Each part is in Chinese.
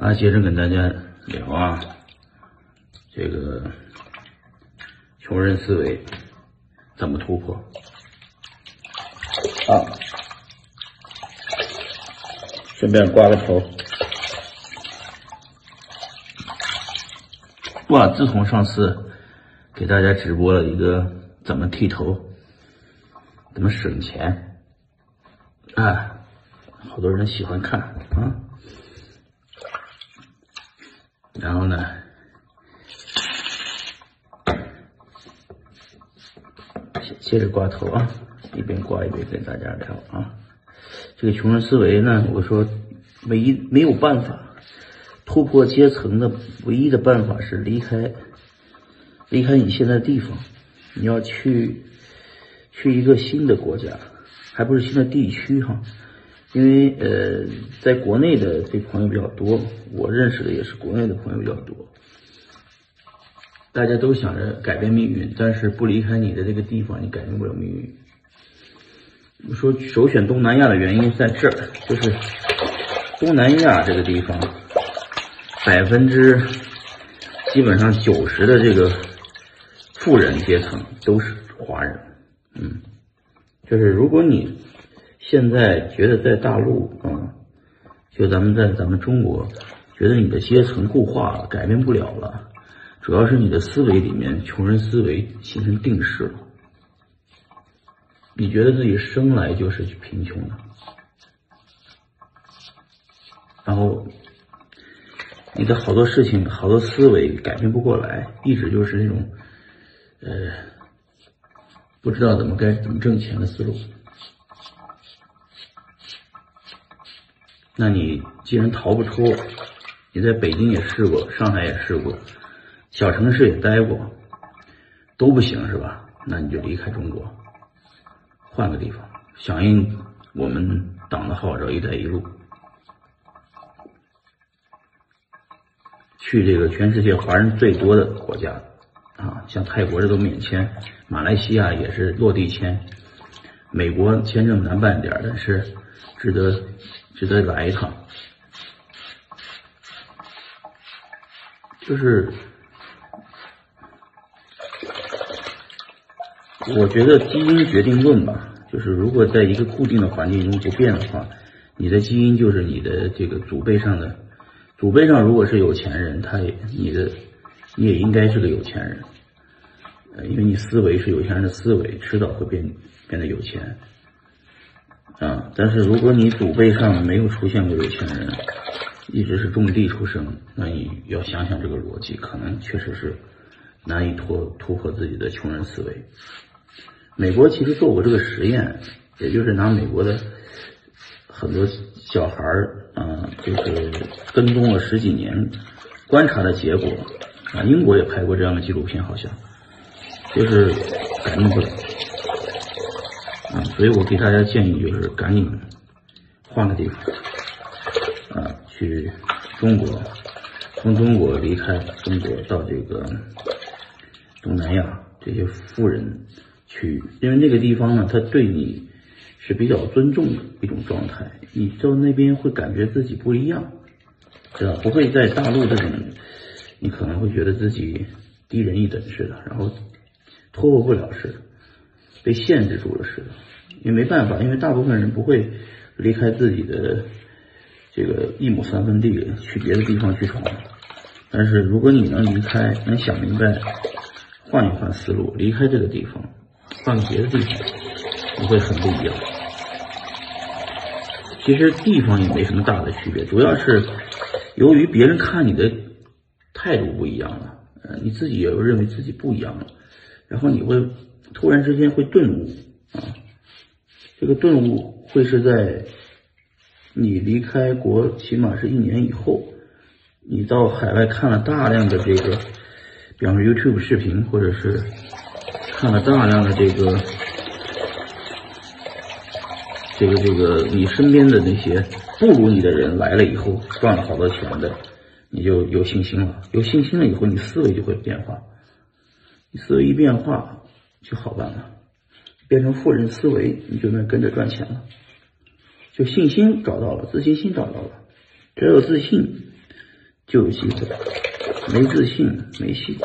啊，接着跟大家聊啊，这个穷人思维怎么突破啊？顺便刮个头。哇，自从上次给大家直播了一个怎么剃头、怎么省钱啊，好多人喜欢看啊。然后呢，接着刮头啊，一边刮一边跟大家聊啊。这个穷人思维呢，我说唯一没有办法突破阶层的唯一的办法是离开，离开你现在地方，你要去去一个新的国家，还不是新的地区哈。因为呃，在国内的这朋友比较多，我认识的也是国内的朋友比较多，大家都想着改变命运，但是不离开你的这个地方，你改变不了命运。说首选东南亚的原因在这儿，就是东南亚这个地方，百分之基本上九十的这个富人阶层都是华人，嗯，就是如果你。现在觉得在大陆啊，就咱们在咱们中国，觉得你的阶层固化了，改变不了了，主要是你的思维里面穷人思维形成定势了。你觉得自己生来就是贫穷的，然后你的好多事情、好多思维改变不过来，一直就是那种呃，不知道怎么该怎么挣钱的思路。那你既然逃不出，你在北京也试过，上海也试过，小城市也待过，都不行是吧？那你就离开中国，换个地方，响应我们党的号召“一带一路”，去这个全世界华人最多的国家啊，像泰国这都免签，马来西亚也是落地签，美国签证难办点，但是值得。值得来一趟，就是我觉得基因决定论吧，就是如果在一个固定的环境中不变的话，你的基因就是你的这个祖辈上的祖辈上如果是有钱人，他也你的你也应该是个有钱人，呃，因为你思维是有钱人的思维，迟早会变变得有钱。啊！但是如果你祖辈上没有出现过有钱人，一直是种地出生，那你要想想这个逻辑，可能确实是难以突突破自己的穷人思维。美国其实做过这个实验，也就是拿美国的很多小孩儿，啊，就是跟踪了十几年，观察的结果，啊，英国也拍过这样的纪录片，好像就是感应不了。所以我给大家建议就是赶紧换个地方，啊，去中国，从中国离开中国到这个东南亚这些富人去，因为那个地方呢，他对你是比较尊重的一种状态，你到那边会感觉自己不一样，知道不会在大陆这种，你可能会觉得自己低人一等似的，然后脱不了似的。被限制住了似的，也没办法，因为大部分人不会离开自己的这个一亩三分地去别的地方去闯。但是如果你能离开，能想明白，换一换思路，离开这个地方，换个别的地方，你会很不一样。其实地方也没什么大的区别，主要是由于别人看你的态度不一样了，呃，你自己也认为自己不一样了，然后你会。突然之间会顿悟啊，这个顿悟会是在你离开国，起码是一年以后，你到海外看了大量的这个，比方说 YouTube 视频，或者是看了大量的这个，这个这个你身边的那些不如你的人来了以后赚了好多钱的，你就有信心了。有信心了以后，你思维就会变化，你思维一变化。就好办了，变成富人思维，你就能跟着赚钱了。就信心找到了，自信心找到了，只有自信，就有机会，没自信没戏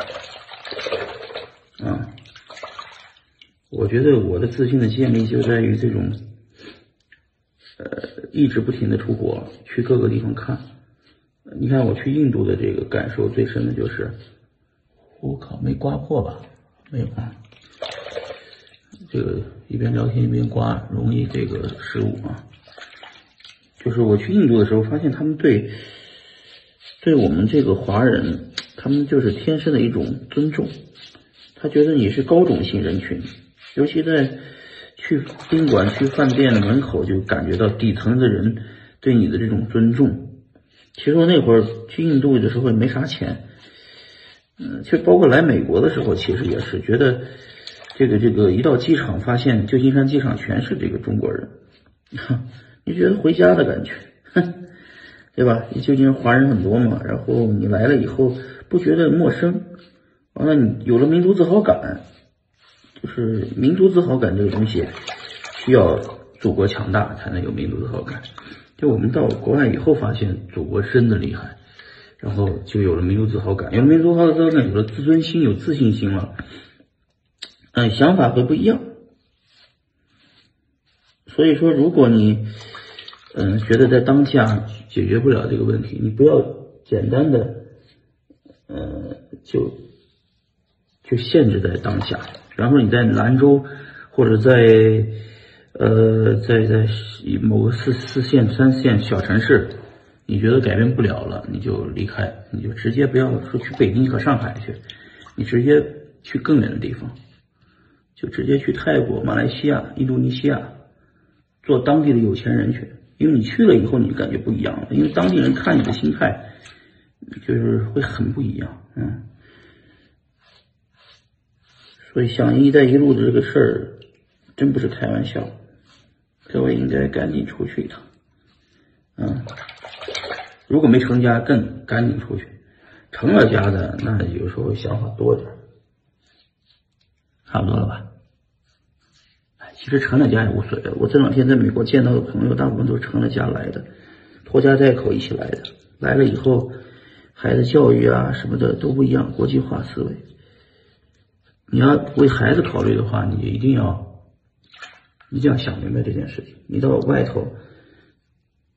啊！我觉得我的自信的建立就在于这种，呃，一直不停的出国，去各个地方看。你看我去印度的这个感受最深的就是，我靠，没刮破吧？没有啊。这个一边聊天一边刮，容易这个失误啊。就是我去印度的时候，发现他们对对我们这个华人，他们就是天生的一种尊重。他觉得你是高种姓人群，尤其在去宾馆、去饭店的门口，就感觉到底层的人对你的这种尊重。其实我那会儿去印度的时候也没啥钱，嗯，就包括来美国的时候，其实也是觉得。这个这个一到机场，发现旧金山机场全是这个中国人，你觉得回家的感觉，对吧？旧金山华人很多嘛，然后你来了以后不觉得陌生，完了你有了民族自豪感，就是民族自豪感这个东西需要祖国强大才能有民族自豪感。就我们到国外以后发现祖国真的厉害，然后就有了民族自豪感，有了民族自豪感，有了自尊心，有自信心了。嗯，想法会不一样，所以说，如果你嗯觉得在当下解决不了这个问题，你不要简单的呃就就限制在当下，然后你在兰州或者在呃在在某个四四线三线小城市，你觉得改变不了了，你就离开，你就直接不要说去北京和上海去，你直接去更远的地方。就直接去泰国、马来西亚、印度尼西亚做当地的有钱人去，因为你去了以后，你感觉不一样了，因为当地人看你的心态就是会很不一样，嗯。所以响应“一带一路”的这个事儿真不是开玩笑，各位应该赶紧出去一趟，嗯。如果没成家，更赶紧出去；成了家的，那有时候想法多点。差不多了吧？其实成了家也无所谓。我这两天在美国见到的朋友，大部分都是成了家来的，拖家带口一起来的。来了以后，孩子教育啊什么的都不一样，国际化思维。你要为孩子考虑的话，你就一定要一定要想明白这件事情。你到外头，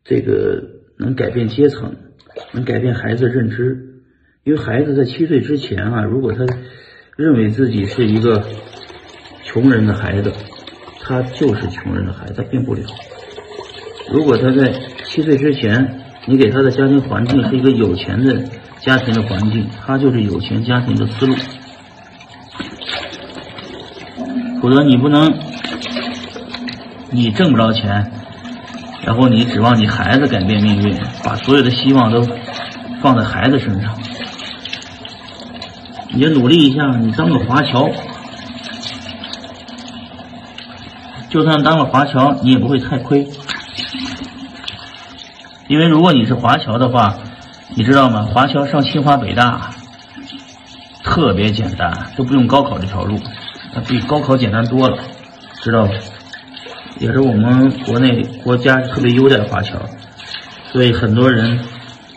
这个能改变阶层，能改变孩子认知，因为孩子在七岁之前啊，如果他认为自己是一个。穷人的孩子，他就是穷人的孩子，他变不了。如果他在七岁之前，你给他的家庭环境是一个有钱的家庭的环境，他就是有钱家庭的思路。否则你不能，你挣不着钱，然后你指望你孩子改变命运，把所有的希望都放在孩子身上。你就努力一下，你当个华侨。就算当了华侨，你也不会太亏，因为如果你是华侨的话，你知道吗？华侨上清华北大特别简单，都不用高考这条路，它比高考简单多了，知道吧？也是我们国内国家特别优待华侨，所以很多人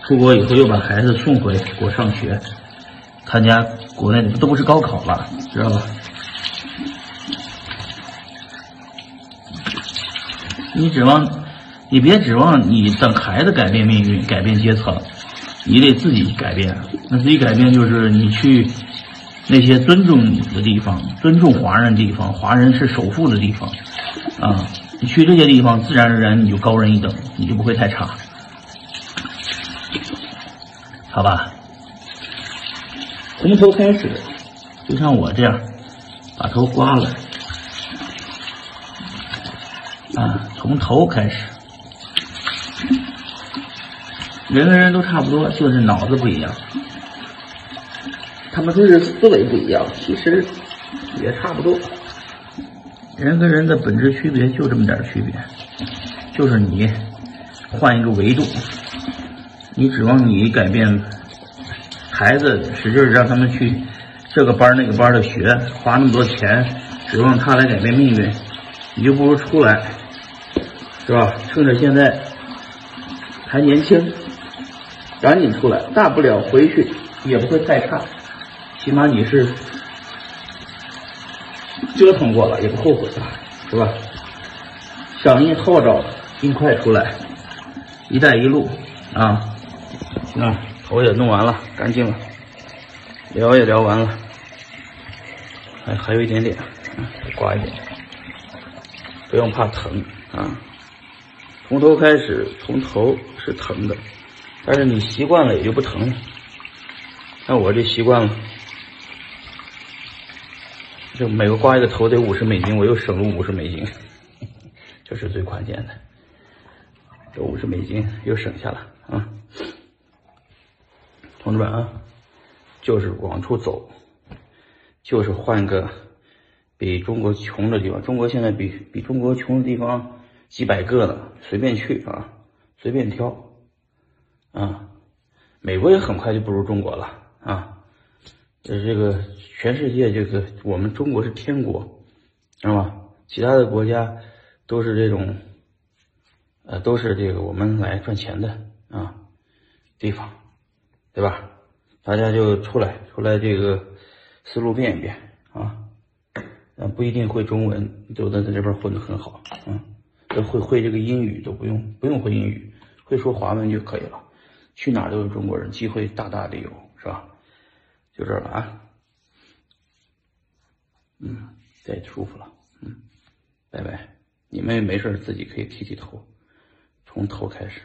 出国以后又把孩子送回国上学，参加国内的都不是高考了，知道吧？你指望，你别指望你等孩子改变命运、改变阶层，你得自己改变。那自己改变就是你去那些尊重你的地方、尊重华人地方、华人是首富的地方啊。你去这些地方，自然而然你就高人一等，你就不会太差，好吧？从头开始，就像我这样，把头刮了。啊，从头开始，人跟人都差不多，就是脑子不一样。他们都是思维不一样，其实也差不多。人跟人的本质区别就这么点区别，就是你换一个维度，你指望你改变孩子，使劲让他们去这个班那个班的学，花那么多钱，指望他来改变命运，你就不如出来。是吧？趁着现在还年轻，赶紧出来，大不了回去也不会太差，起码你是折腾过了，也不后悔了，是吧？响应号召，尽快出来！一带一路啊，那头也弄完了，干净了，聊也聊完了，还还有一点点，刮一点，不用怕疼啊。从头开始，从头是疼的。但是你习惯了也就不疼了，像我这习惯了，就每个刮一个头得五十美金，我又省了五十美金，这是最关键的，这五十美金又省下了啊！同志们啊，就是往出走，就是换个比中国穷的地方，中国现在比比中国穷的地方几百个呢，随便去啊，随便挑。啊，美国也很快就不如中国了啊！这这个全世界这个我们中国是天国，知道吧？其他的国家都是这种，呃，都是这个我们来赚钱的啊地方，对吧？大家就出来出来，这个思路变一变啊！嗯，不一定会中文，都在在这边混的很好，嗯，都会会这个英语都不用不用会英语，会说华文就可以了。去哪都是中国人，机会大大的有，是吧？就这了啊，嗯，太舒服了，嗯，拜拜。你们没事自己可以剃剃头，从头开始。